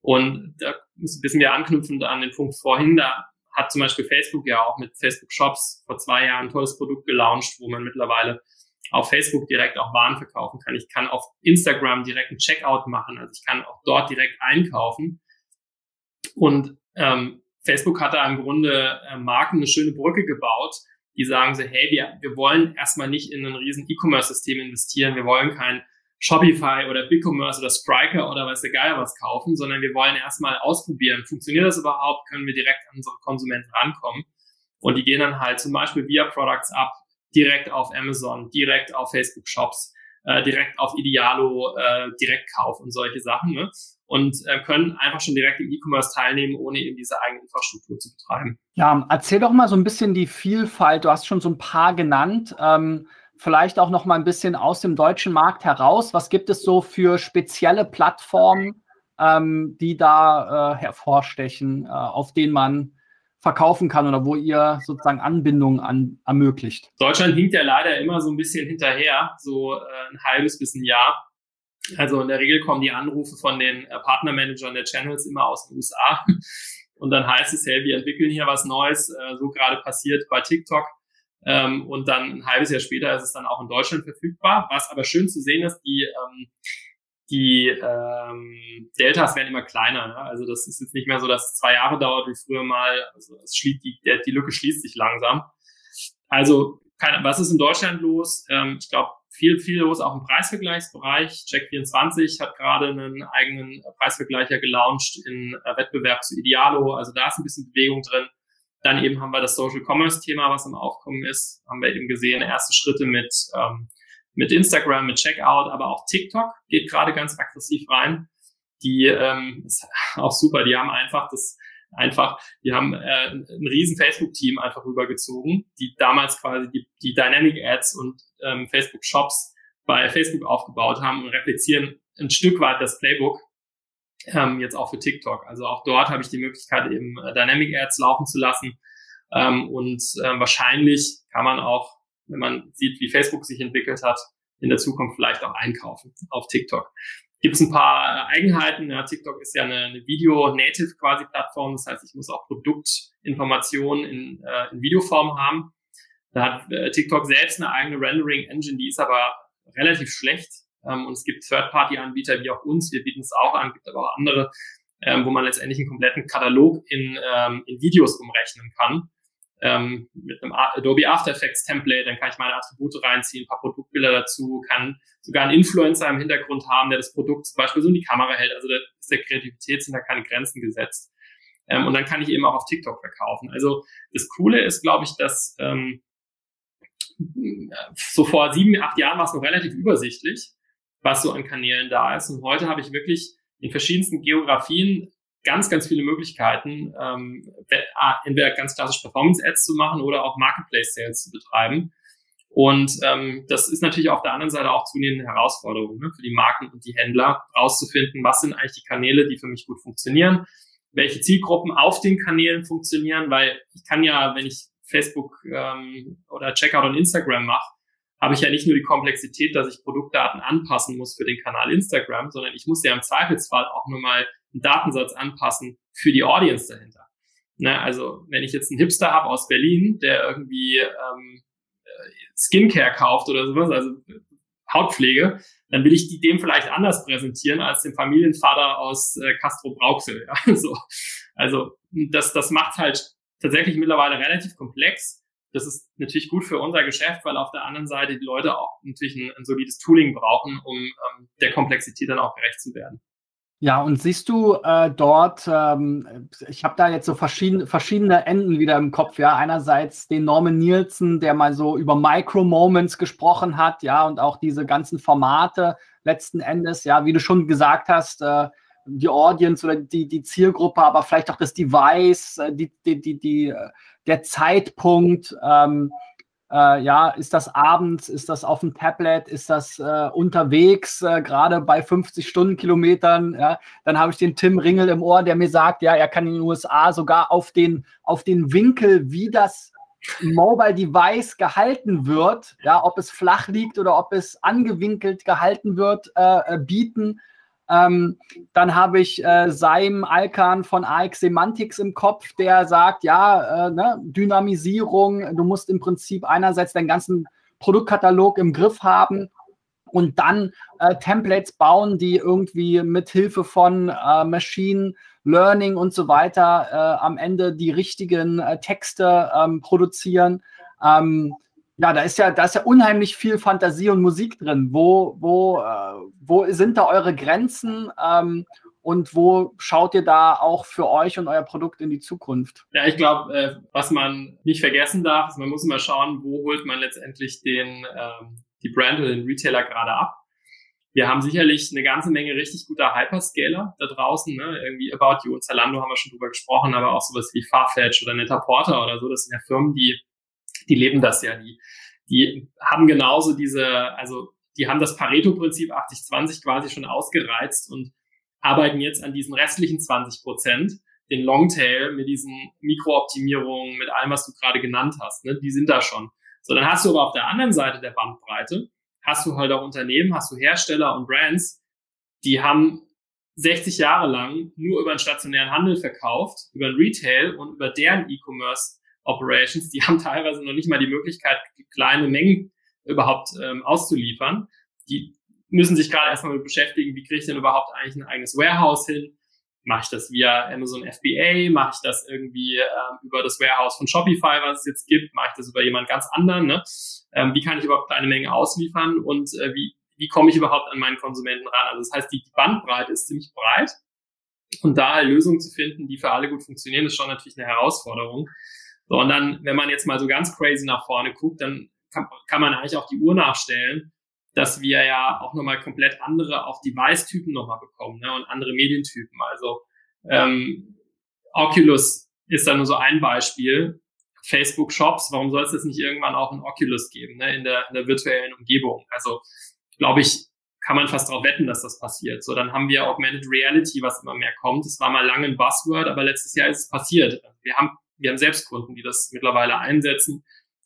Und da müssen wir anknüpfend an den Punkt vorhin, da hat zum Beispiel Facebook ja auch mit Facebook Shops vor zwei Jahren ein tolles Produkt gelauncht, wo man mittlerweile auf Facebook direkt auch Waren verkaufen kann. Ich kann auf Instagram direkt einen Checkout machen, also ich kann auch dort direkt einkaufen. Und ähm, Facebook hat da im Grunde äh, Marken eine schöne Brücke gebaut, die sagen so, hey, wir, wir wollen erstmal nicht in ein riesen E-Commerce-System investieren, wir wollen kein Shopify oder BigCommerce oder Striker oder weiß der Geier was kaufen, sondern wir wollen erstmal ausprobieren, funktioniert das überhaupt, können wir direkt an unsere Konsumenten rankommen. Und die gehen dann halt zum Beispiel via Products ab, direkt auf Amazon, direkt auf Facebook Shops, äh, direkt auf Idealo, äh, Direktkauf und solche Sachen. Ne? Und äh, können einfach schon direkt im E-Commerce teilnehmen, ohne eben diese eigene Infrastruktur zu betreiben. Ja, erzähl doch mal so ein bisschen die Vielfalt. Du hast schon so ein paar genannt. Ähm vielleicht auch noch mal ein bisschen aus dem deutschen Markt heraus. Was gibt es so für spezielle Plattformen, ähm, die da äh, hervorstechen, äh, auf denen man verkaufen kann oder wo ihr sozusagen Anbindungen an, ermöglicht? Deutschland hinkt ja leider immer so ein bisschen hinterher, so äh, ein halbes bis ein Jahr. Also in der Regel kommen die Anrufe von den äh, Partnermanagern der Channels immer aus den USA. Und dann heißt es, hey, wir entwickeln hier was Neues, äh, so gerade passiert bei TikTok ähm, und dann ein halbes Jahr später ist es dann auch in Deutschland verfügbar. Was aber schön zu sehen ist, die, ähm, die ähm, Deltas werden immer kleiner. Ne? Also das ist jetzt nicht mehr so, dass es zwei Jahre dauert wie früher mal. Also es schließt die, die Lücke schließt sich langsam. Also keine, was ist in Deutschland los? Ähm, ich glaube, viel, viel los auch im Preisvergleichsbereich. Check24 hat gerade einen eigenen Preisvergleicher gelauncht in äh, Wettbewerb zu Idealo. Also da ist ein bisschen Bewegung drin. Dann eben haben wir das Social Commerce Thema, was im Aufkommen ist. Haben wir eben gesehen, erste Schritte mit, ähm, mit Instagram, mit Checkout, aber auch TikTok geht gerade ganz aggressiv rein. Die ähm, ist auch super, die haben einfach das einfach, die haben äh, ein riesen Facebook-Team einfach rübergezogen, die damals quasi die, die Dynamic Ads und ähm, Facebook Shops bei Facebook aufgebaut haben und replizieren ein Stück weit das Playbook ähm, jetzt auch für TikTok. Also auch dort habe ich die Möglichkeit, eben äh, Dynamic Ads laufen zu lassen. Ähm, und äh, wahrscheinlich kann man auch, wenn man sieht, wie Facebook sich entwickelt hat, in der Zukunft vielleicht auch einkaufen auf TikTok. Gibt es ein paar Eigenheiten. Ja, TikTok ist ja eine, eine Video-Native quasi Plattform. Das heißt, ich muss auch Produktinformationen in, äh, in Videoform haben. Da hat äh, TikTok selbst eine eigene Rendering-Engine, die ist aber relativ schlecht. Ähm, und es gibt Third-Party-Anbieter wie auch uns, wir bieten es auch an, gibt aber auch andere, ähm, wo man letztendlich einen kompletten Katalog in, ähm, in Videos umrechnen kann. Ähm, mit einem Adobe After Effects Template, dann kann ich meine Attribute reinziehen, ein paar Produktbilder dazu, kann sogar einen Influencer im Hintergrund haben, der das Produkt zum Beispiel so in die Kamera hält. Also da ist der Kreativität sind da keine Grenzen gesetzt. Ähm, und dann kann ich eben auch auf TikTok verkaufen. Also das Coole ist, glaube ich, dass ähm, so vor sieben, acht Jahren war es noch relativ übersichtlich was so an Kanälen da ist. Und heute habe ich wirklich in verschiedensten Geografien ganz, ganz viele Möglichkeiten, ähm, entweder ganz klassisch Performance-Ads zu machen oder auch Marketplace-Sales zu betreiben. Und ähm, das ist natürlich auf der anderen Seite auch zunehmend eine Herausforderung ne, für die Marken und die Händler, rauszufinden, was sind eigentlich die Kanäle, die für mich gut funktionieren, welche Zielgruppen auf den Kanälen funktionieren, weil ich kann ja, wenn ich Facebook ähm, oder Checkout und Instagram mache, habe ich ja nicht nur die Komplexität, dass ich Produktdaten anpassen muss für den Kanal Instagram, sondern ich muss ja im Zweifelsfall auch nur mal einen Datensatz anpassen für die Audience dahinter. Ne, also wenn ich jetzt einen Hipster habe aus Berlin, der irgendwie ähm, Skincare kauft oder sowas, also Hautpflege, dann will ich die dem vielleicht anders präsentieren als dem Familienvater aus äh, Castro Brauxel. Ja? so. Also das, das macht halt tatsächlich mittlerweile relativ komplex das ist natürlich gut für unser Geschäft, weil auf der anderen Seite die Leute auch natürlich ein, ein solides Tooling brauchen, um ähm, der Komplexität dann auch gerecht zu werden. Ja, und siehst du äh, dort, ähm, ich habe da jetzt so verschiedene, verschiedene Enden wieder im Kopf, ja. Einerseits den Norman Nielsen, der mal so über Micro-Moments gesprochen hat, ja, und auch diese ganzen Formate letzten Endes, ja, wie du schon gesagt hast, äh, die Audience oder die, die Zielgruppe, aber vielleicht auch das Device, äh, die, die, die, die, äh, der Zeitpunkt, ähm, äh, ja, ist das abends, ist das auf dem Tablet, ist das äh, unterwegs, äh, gerade bei 50 Stundenkilometern, ja, dann habe ich den Tim Ringel im Ohr, der mir sagt, ja, er kann in den USA sogar auf den, auf den Winkel, wie das Mobile Device gehalten wird, ja, ob es flach liegt oder ob es angewinkelt gehalten wird, äh, bieten. Ähm, dann habe ich äh, Saim Alkan von AX Semantics im Kopf, der sagt, ja, äh, ne, Dynamisierung, du musst im Prinzip einerseits deinen ganzen Produktkatalog im Griff haben und dann äh, Templates bauen, die irgendwie mit Hilfe von äh, Machine Learning und so weiter äh, am Ende die richtigen äh, Texte ähm, produzieren. Ähm, ja, da ist ja, da ist ja unheimlich viel Fantasie und Musik drin. Wo, wo, äh, wo sind da eure Grenzen? Ähm, und wo schaut ihr da auch für euch und euer Produkt in die Zukunft? Ja, ich glaube, äh, was man nicht vergessen darf, ist, man muss immer schauen, wo holt man letztendlich den, ähm, die Brand oder den Retailer gerade ab. Wir haben sicherlich eine ganze Menge richtig guter Hyperscaler da draußen, ne? irgendwie About You und Zalando haben wir schon drüber gesprochen, aber auch sowas wie Farfetch oder Netter Porter oder so, das sind ja Firmen, die die leben das ja, die, die haben genauso diese, also die haben das Pareto-Prinzip 80-20 quasi schon ausgereizt und arbeiten jetzt an diesen restlichen 20 Prozent, den Longtail mit diesen Mikrooptimierungen, mit allem, was du gerade genannt hast, ne, die sind da schon. So, dann hast du aber auf der anderen Seite der Bandbreite, hast du halt auch Unternehmen, hast du Hersteller und Brands, die haben 60 Jahre lang nur über den stationären Handel verkauft, über den Retail und über deren E-Commerce Operations, die haben teilweise noch nicht mal die Möglichkeit, kleine Mengen überhaupt ähm, auszuliefern. Die müssen sich gerade erstmal mit beschäftigen, wie kriege ich denn überhaupt eigentlich ein eigenes Warehouse hin? Mache ich das via Amazon FBA? Mache ich das irgendwie ähm, über das Warehouse von Shopify, was es jetzt gibt? Mache ich das über jemand ganz anderen? Ne? Ähm, wie kann ich überhaupt kleine Mengen ausliefern und äh, wie, wie komme ich überhaupt an meinen Konsumenten ran? Also das heißt, die Bandbreite ist ziemlich breit und da Lösungen zu finden, die für alle gut funktionieren, ist schon natürlich eine Herausforderung. So, und dann, wenn man jetzt mal so ganz crazy nach vorne guckt, dann kann, kann man eigentlich auch die Uhr nachstellen, dass wir ja auch nochmal komplett andere, auch Device-Typen nochmal bekommen ne, und andere Medientypen. Also ähm, Oculus ist da nur so ein Beispiel. Facebook Shops, warum soll es das nicht irgendwann auch ein Oculus geben, ne, in der, in der virtuellen Umgebung? Also, glaube ich, kann man fast darauf wetten, dass das passiert. So, dann haben wir Augmented Reality, was immer mehr kommt. Das war mal lange ein Buzzword, aber letztes Jahr ist es passiert. Wir haben wir haben selbst Kunden, die das mittlerweile einsetzen,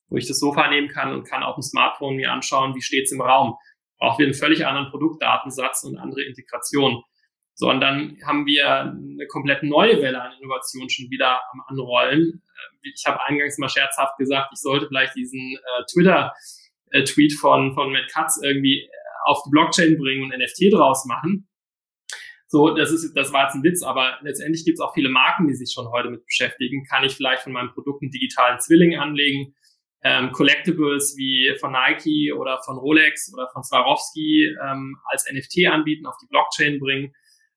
wo ich das Sofa nehmen kann und kann auf dem Smartphone mir anschauen, wie steht's im Raum. Brauchen wir einen völlig anderen Produktdatensatz und andere Integration. So, und dann haben wir eine komplett neue Welle an Innovation schon wieder am Anrollen. Äh, ich habe eingangs mal scherzhaft gesagt, ich sollte vielleicht diesen äh, Twitter-Tweet von, von Matt Katz irgendwie äh, auf die Blockchain bringen und NFT draus machen. So, das ist, das war jetzt ein Witz, aber letztendlich gibt es auch viele Marken, die sich schon heute mit beschäftigen. Kann ich vielleicht von meinem Produkt einen digitalen Zwilling anlegen? Ähm, Collectibles wie von Nike oder von Rolex oder von Swarovski ähm, als NFT anbieten, auf die Blockchain bringen,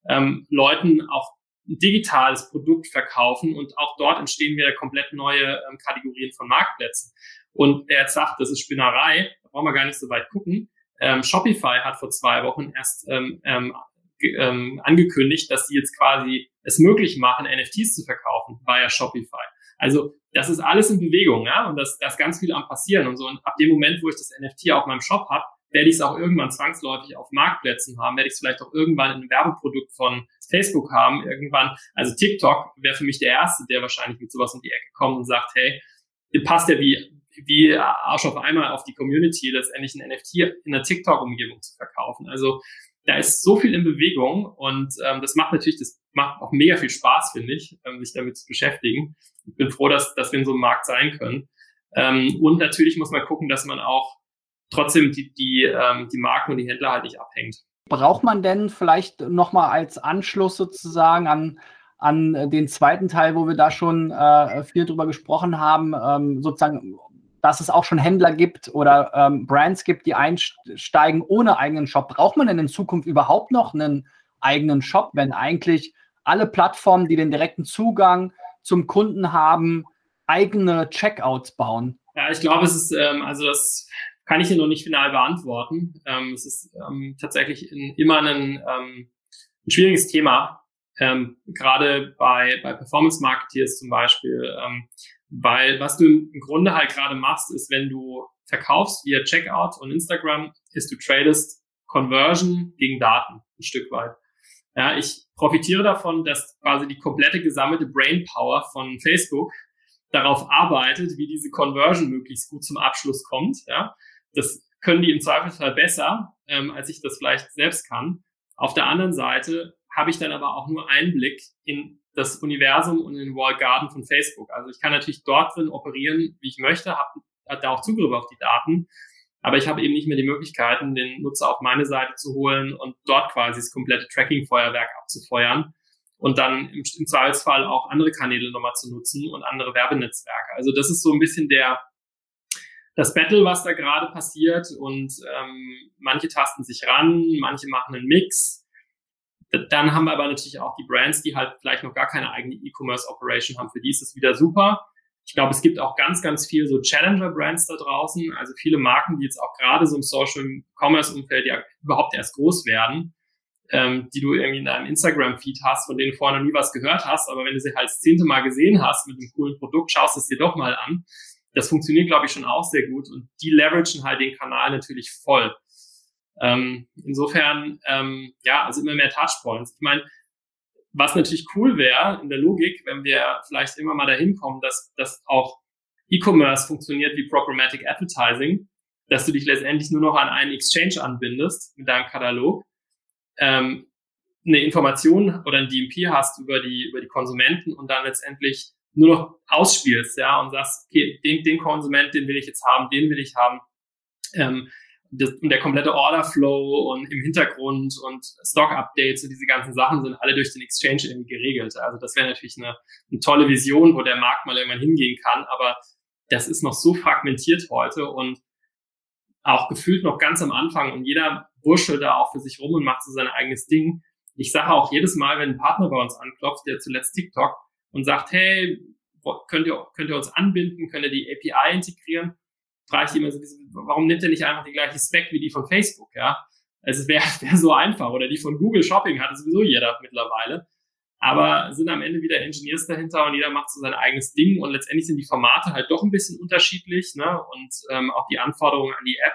ähm, Leuten auch ein digitales Produkt verkaufen und auch dort entstehen wieder komplett neue ähm, Kategorien von Marktplätzen. Und wer jetzt sagt, das ist Spinnerei, da brauchen wir gar nicht so weit gucken. Ähm, Shopify hat vor zwei Wochen erst ähm, ähm, ähm, angekündigt, dass sie jetzt quasi es möglich machen, NFTs zu verkaufen via Shopify. Also das ist alles in Bewegung, ja, und das, das ganz viel am passieren und so. Und ab dem Moment, wo ich das NFT auf meinem Shop habe, werde ich es auch irgendwann zwangsläufig auf Marktplätzen haben, werde ich es vielleicht auch irgendwann in einem Werbeprodukt von Facebook haben, irgendwann. Also TikTok wäre für mich der Erste, der wahrscheinlich mit sowas um die Ecke kommt und sagt, hey, passt ja wie, wie Arsch auf einmal auf die Community, letztendlich ein NFT in einer TikTok-Umgebung zu verkaufen. Also da ist so viel in Bewegung und ähm, das macht natürlich, das macht auch mega viel Spaß, finde ich, ähm, sich damit zu beschäftigen. Ich bin froh, dass, dass wir in so einem Markt sein können. Ähm, und natürlich muss man gucken, dass man auch trotzdem die, die, ähm, die Marken und die Händler halt nicht abhängt. Braucht man denn vielleicht nochmal als Anschluss sozusagen an, an den zweiten Teil, wo wir da schon äh, viel drüber gesprochen haben, ähm, sozusagen dass es auch schon Händler gibt oder ähm, Brands gibt, die einsteigen ohne eigenen Shop. Braucht man denn in Zukunft überhaupt noch einen eigenen Shop, wenn eigentlich alle Plattformen, die den direkten Zugang zum Kunden haben, eigene Checkouts bauen? Ja, ich glaube, es ist, ähm, also das kann ich hier noch nicht final beantworten. Ähm, es ist ähm, tatsächlich in, immer ein, ähm, ein schwieriges Thema, ähm, gerade bei, bei Performance Marketeers zum Beispiel, ähm, weil was du im Grunde halt gerade machst, ist, wenn du verkaufst via Checkout und Instagram, ist du tradest Conversion gegen Daten ein Stück weit. Ja, ich profitiere davon, dass quasi die komplette gesammelte Brainpower von Facebook darauf arbeitet, wie diese Conversion möglichst gut zum Abschluss kommt. Ja, das können die im Zweifelsfall besser, ähm, als ich das vielleicht selbst kann. Auf der anderen Seite habe ich dann aber auch nur Einblick in das Universum und den Wall Garden von Facebook. Also ich kann natürlich dort drin operieren, wie ich möchte, habe hab da auch Zugriff auf die Daten, aber ich habe eben nicht mehr die Möglichkeiten, den Nutzer auf meine Seite zu holen und dort quasi das komplette Tracking-Feuerwerk abzufeuern und dann im, im Zweifelsfall auch andere Kanäle nochmal zu nutzen und andere Werbenetzwerke. Also das ist so ein bisschen der das Battle, was da gerade passiert und ähm, manche tasten sich ran, manche machen einen Mix. Dann haben wir aber natürlich auch die Brands, die halt vielleicht noch gar keine eigene E-Commerce-Operation haben. Für die ist es wieder super. Ich glaube, es gibt auch ganz, ganz viel so Challenger-Brands da draußen, also viele Marken, die jetzt auch gerade so im Social-Commerce-Umfeld ja überhaupt erst groß werden, ähm, die du irgendwie in deinem Instagram-Feed hast, von denen du vorher noch nie was gehört hast, aber wenn du sie halt das zehnte Mal gesehen hast mit einem coolen Produkt, schaust es dir doch mal an. Das funktioniert, glaube ich, schon auch sehr gut und die leveragen halt den Kanal natürlich voll. Ähm, insofern, ähm, ja, also immer mehr Touchpoints. Ich meine, was natürlich cool wäre in der Logik, wenn wir vielleicht immer mal dahin kommen, dass, dass auch E-Commerce funktioniert wie Programmatic Advertising, dass du dich letztendlich nur noch an einen Exchange anbindest mit deinem Katalog, ähm, eine Information oder ein DMP hast über die, über die Konsumenten und dann letztendlich nur noch ausspielst, ja, und sagst, okay, den, den Konsument, den will ich jetzt haben, den will ich haben. Ähm, das, und der komplette Orderflow und im Hintergrund und Stock-Updates und diese ganzen Sachen sind alle durch den Exchange irgendwie geregelt. Also das wäre natürlich eine, eine tolle Vision, wo der Markt mal irgendwann hingehen kann, aber das ist noch so fragmentiert heute und auch gefühlt noch ganz am Anfang und jeder wurschtelt da auch für sich rum und macht so sein eigenes Ding. Ich sage auch jedes Mal, wenn ein Partner bei uns anklopft, der zuletzt TikTok und sagt, hey, könnt ihr, könnt ihr uns anbinden, könnt ihr die API integrieren, frage ich immer so, warum nimmt er nicht einfach die gleiche Spec wie die von Facebook, ja? Also es wäre wär so einfach. Oder die von Google Shopping hatte sowieso jeder mittlerweile. Aber sind am Ende wieder Engineers dahinter und jeder macht so sein eigenes Ding und letztendlich sind die Formate halt doch ein bisschen unterschiedlich, ne? Und ähm, auch die Anforderungen an die App.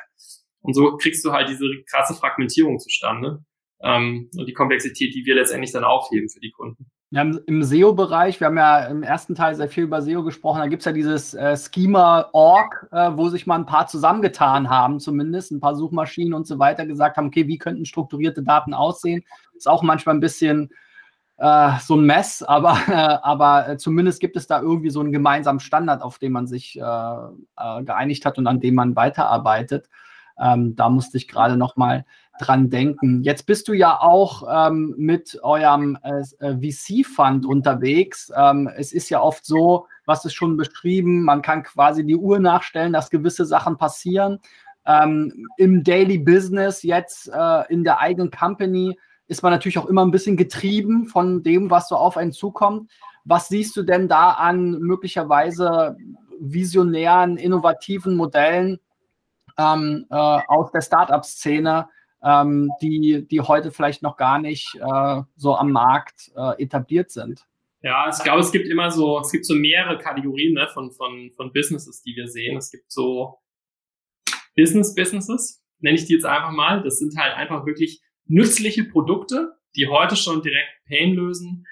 Und so kriegst du halt diese krasse Fragmentierung zustande. Ähm, und die Komplexität, die wir letztendlich dann aufheben für die Kunden. Wir haben im SEO-Bereich, wir haben ja im ersten Teil sehr viel über SEO gesprochen, da gibt es ja dieses äh, Schema-Org, äh, wo sich mal ein paar zusammengetan haben, zumindest ein paar Suchmaschinen und so weiter gesagt haben, okay, wie könnten strukturierte Daten aussehen? Ist auch manchmal ein bisschen äh, so ein Mess, aber, äh, aber zumindest gibt es da irgendwie so einen gemeinsamen Standard, auf den man sich äh, äh, geeinigt hat und an dem man weiterarbeitet. Ähm, da musste ich gerade noch mal dran denken. Jetzt bist du ja auch ähm, mit eurem äh, äh VC-Fund unterwegs. Ähm, es ist ja oft so, was ist schon beschrieben, man kann quasi die Uhr nachstellen, dass gewisse Sachen passieren. Ähm, Im Daily Business, jetzt äh, in der eigenen Company, ist man natürlich auch immer ein bisschen getrieben von dem, was so auf einen zukommt. Was siehst du denn da an möglicherweise visionären, innovativen Modellen ähm, äh, aus der Startup-Szene, ähm, die, die heute vielleicht noch gar nicht äh, so am Markt äh, etabliert sind. Ja, ich glaube, es gibt immer so, es gibt so mehrere Kategorien ne, von, von, von Businesses, die wir sehen. Es gibt so Business-Businesses, nenne ich die jetzt einfach mal. Das sind halt einfach wirklich nützliche Produkte, die heute schon direkt Pain lösen.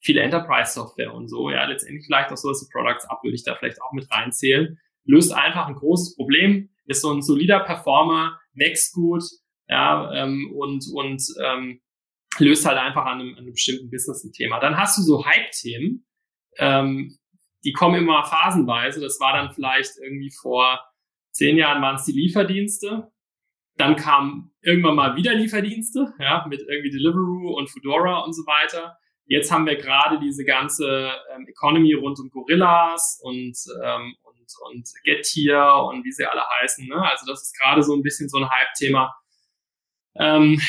Viele Enterprise-Software und so. Ja, letztendlich vielleicht auch sowas wie Products Up würde ich da vielleicht auch mit reinzählen. Löst einfach ein großes Problem, ist so ein solider Performer, wächst gut, ja, ähm, und, und ähm, löst halt einfach an einem, an einem bestimmten Business ein Thema. Dann hast du so Hype-Themen, ähm, die kommen immer phasenweise. Das war dann vielleicht irgendwie vor zehn Jahren waren es die Lieferdienste. Dann kamen irgendwann mal wieder Lieferdienste, ja, mit irgendwie Deliveroo und Foodora und so weiter. Jetzt haben wir gerade diese ganze ähm, Economy rund um Gorillas und, ähm, und und Getir und wie sie alle heißen. Ne? Also das ist gerade so ein bisschen so ein Hype-Thema. Ähm,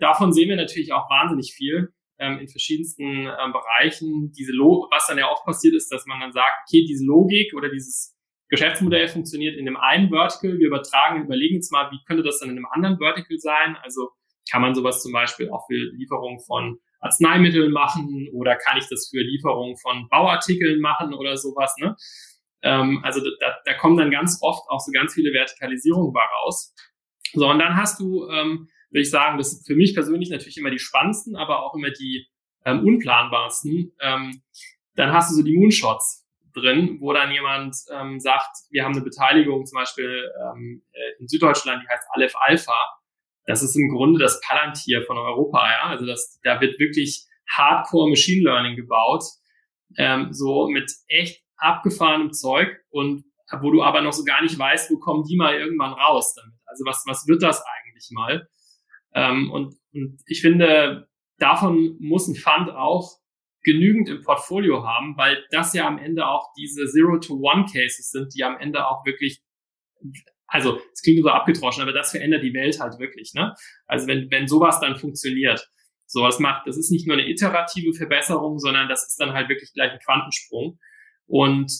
davon sehen wir natürlich auch wahnsinnig viel ähm, in verschiedensten ähm, Bereichen. Diese Lo was dann ja oft passiert ist, dass man dann sagt, okay, diese Logik oder dieses Geschäftsmodell funktioniert in dem einen Vertical, wir übertragen, überlegen jetzt mal, wie könnte das dann in einem anderen Vertical sein? Also kann man sowas zum Beispiel auch für Lieferung von Arzneimitteln machen oder kann ich das für Lieferung von Bauartikeln machen oder sowas, ne? Ähm, also da, da kommen dann ganz oft auch so ganz viele Vertikalisierungen raus. So, und dann hast du ähm, würde ich sagen, das ist für mich persönlich natürlich immer die spannendsten, aber auch immer die ähm, unplanbarsten. Ähm, dann hast du so die Moonshots drin, wo dann jemand ähm, sagt, wir haben eine Beteiligung zum Beispiel ähm, äh, in Süddeutschland, die heißt Aleph Alpha. Das ist im Grunde das Palantir von Europa, ja. Also das, da wird wirklich Hardcore Machine Learning gebaut, ähm, so mit echt abgefahrenem Zeug und wo du aber noch so gar nicht weißt, wo kommen die mal irgendwann raus damit. Also was, was wird das eigentlich mal? Ähm, und, und ich finde, davon muss ein Fund auch genügend im Portfolio haben, weil das ja am Ende auch diese Zero-to-One-Cases sind, die am Ende auch wirklich, also es klingt so abgedroschen, aber das verändert die Welt halt wirklich. Ne? Also wenn, wenn sowas dann funktioniert, sowas macht, das ist nicht nur eine iterative Verbesserung, sondern das ist dann halt wirklich gleich ein Quantensprung. Und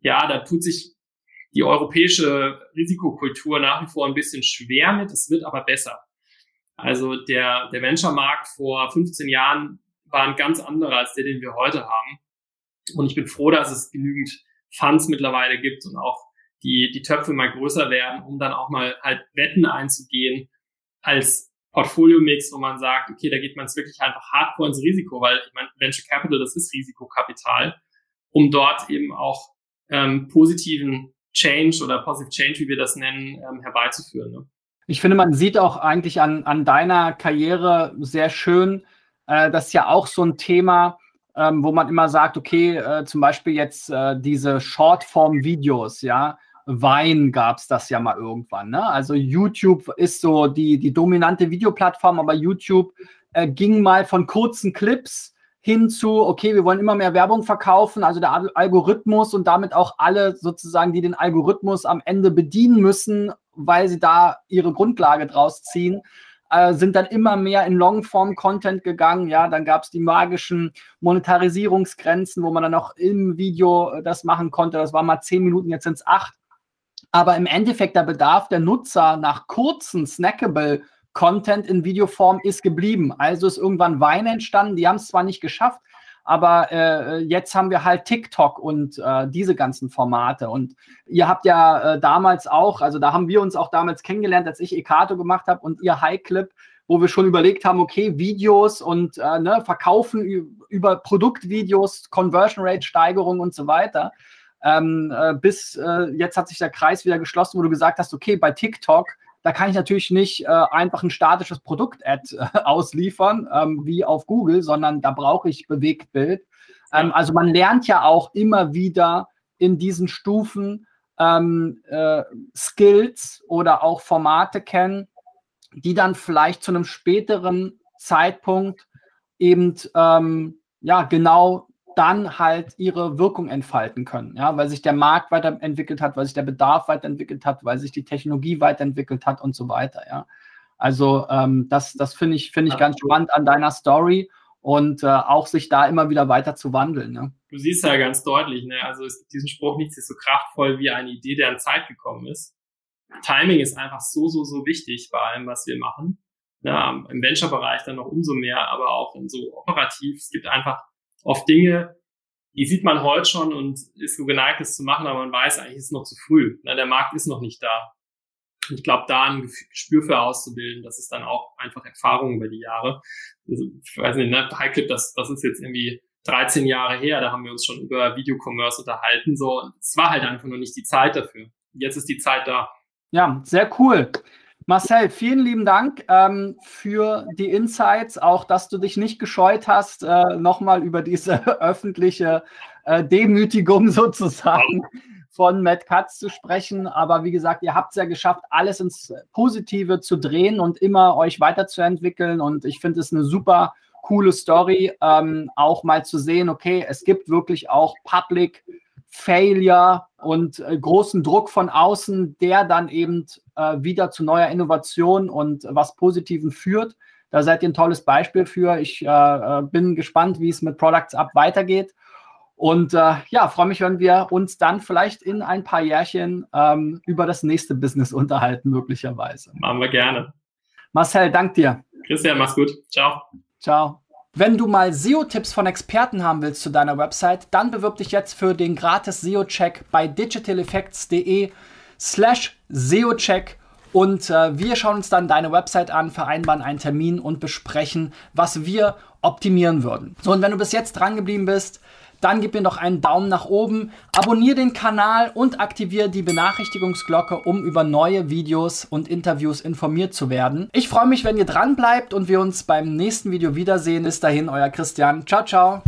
ja, da tut sich die europäische Risikokultur nach wie vor ein bisschen schwer mit, es wird aber besser. Also der, der Venture-Markt vor 15 Jahren war ein ganz anderer als der, den wir heute haben. Und ich bin froh, dass es genügend Funds mittlerweile gibt und auch die, die Töpfe mal größer werden, um dann auch mal halt Wetten einzugehen als Portfolio-Mix, wo man sagt, okay, da geht man jetzt wirklich einfach hardcore ins Risiko, weil ich meine, Venture Capital, das ist Risikokapital, um dort eben auch ähm, positiven Change oder Positive Change, wie wir das nennen, ähm, herbeizuführen. Ne? Ich finde, man sieht auch eigentlich an, an deiner Karriere sehr schön, äh, das ja auch so ein Thema, ähm, wo man immer sagt, okay, äh, zum Beispiel jetzt äh, diese Shortform-Videos, ja, Wein gab es das ja mal irgendwann. Ne? Also YouTube ist so die, die dominante Videoplattform, aber YouTube äh, ging mal von kurzen Clips hin zu, okay, wir wollen immer mehr Werbung verkaufen, also der Algorithmus und damit auch alle sozusagen, die den Algorithmus am Ende bedienen müssen, weil sie da ihre Grundlage draus ziehen, äh, sind dann immer mehr in Longform-Content gegangen. Ja, dann gab es die magischen Monetarisierungsgrenzen, wo man dann auch im Video äh, das machen konnte. Das war mal zehn Minuten, jetzt sind es acht. Aber im Endeffekt der Bedarf der Nutzer nach kurzen, snackable Content in Videoform ist geblieben. Also ist irgendwann Wein entstanden. Die haben es zwar nicht geschafft, aber äh, jetzt haben wir halt TikTok und äh, diese ganzen Formate. Und ihr habt ja äh, damals auch, also da haben wir uns auch damals kennengelernt, als ich Ekato gemacht habe und ihr High Clip, wo wir schon überlegt haben, okay, Videos und äh, ne, verkaufen über Produktvideos, Conversion Rate Steigerung und so weiter. Ähm, äh, bis äh, jetzt hat sich der Kreis wieder geschlossen, wo du gesagt hast, okay, bei TikTok da kann ich natürlich nicht äh, einfach ein statisches Produkt-Ad äh, ausliefern, ähm, wie auf Google, sondern da brauche ich Bewegtbild. Ähm, also man lernt ja auch immer wieder in diesen Stufen ähm, äh, Skills oder auch Formate kennen, die dann vielleicht zu einem späteren Zeitpunkt eben ähm, ja genau dann halt ihre Wirkung entfalten können. Ja, weil sich der Markt weiterentwickelt hat, weil sich der Bedarf weiterentwickelt hat, weil sich die Technologie weiterentwickelt hat und so weiter. Ja, also ähm, das, das finde ich, finde ich ganz spannend an deiner Story und äh, auch sich da immer wieder weiter zu wandeln. Ne? Du siehst ja ganz deutlich, ne? also es gibt diesen Spruch, nichts ist so kraftvoll wie eine Idee, der an Zeit gekommen ist. Timing ist einfach so, so, so wichtig bei allem, was wir machen. Ja, Im Venture-Bereich dann noch umso mehr, aber auch in so operativ. Es gibt einfach oft Dinge, die sieht man heute schon und ist so geneigt, es zu machen, aber man weiß eigentlich, ist es noch zu früh. Na, der Markt ist noch nicht da. Ich glaube, da ein Gespür für auszubilden, das ist dann auch einfach Erfahrung über die Jahre. Also, ich weiß nicht, ne, Highclip, das, das ist jetzt irgendwie 13 Jahre her, da haben wir uns schon über Videocommerce unterhalten. So, es war halt einfach noch nicht die Zeit dafür. Jetzt ist die Zeit da. Ja, sehr cool. Marcel, vielen lieben Dank ähm, für die Insights, auch dass du dich nicht gescheut hast, äh, nochmal über diese öffentliche äh, Demütigung sozusagen von Matt Katz zu sprechen. Aber wie gesagt, ihr habt es ja geschafft, alles ins Positive zu drehen und immer euch weiterzuentwickeln. Und ich finde es eine super coole Story, ähm, auch mal zu sehen, okay, es gibt wirklich auch Public Failure und äh, großen Druck von außen, der dann eben äh, wieder zu neuer Innovation und was Positiven führt. Da seid ihr ein tolles Beispiel für. Ich äh, äh bin gespannt, wie es mit Products Up weitergeht. Und äh, ja, freue mich, wenn wir uns dann vielleicht in ein paar Jährchen ähm, über das nächste Business unterhalten, möglicherweise. Machen wir gerne. Marcel, dank dir. Christian, mach's gut. Ciao. Ciao. Wenn du mal SEO-Tipps von Experten haben willst zu deiner Website, dann bewirb dich jetzt für den gratis SEO-Check bei digitaleffects.de slash SEO-Check und äh, wir schauen uns dann deine Website an, vereinbaren einen Termin und besprechen, was wir optimieren würden. So, und wenn du bis jetzt dran geblieben bist, dann gib mir doch einen Daumen nach oben, abonniere den Kanal und aktiviere die Benachrichtigungsglocke, um über neue Videos und Interviews informiert zu werden. Ich freue mich, wenn ihr dran bleibt und wir uns beim nächsten Video wiedersehen. Bis dahin, euer Christian. Ciao, ciao.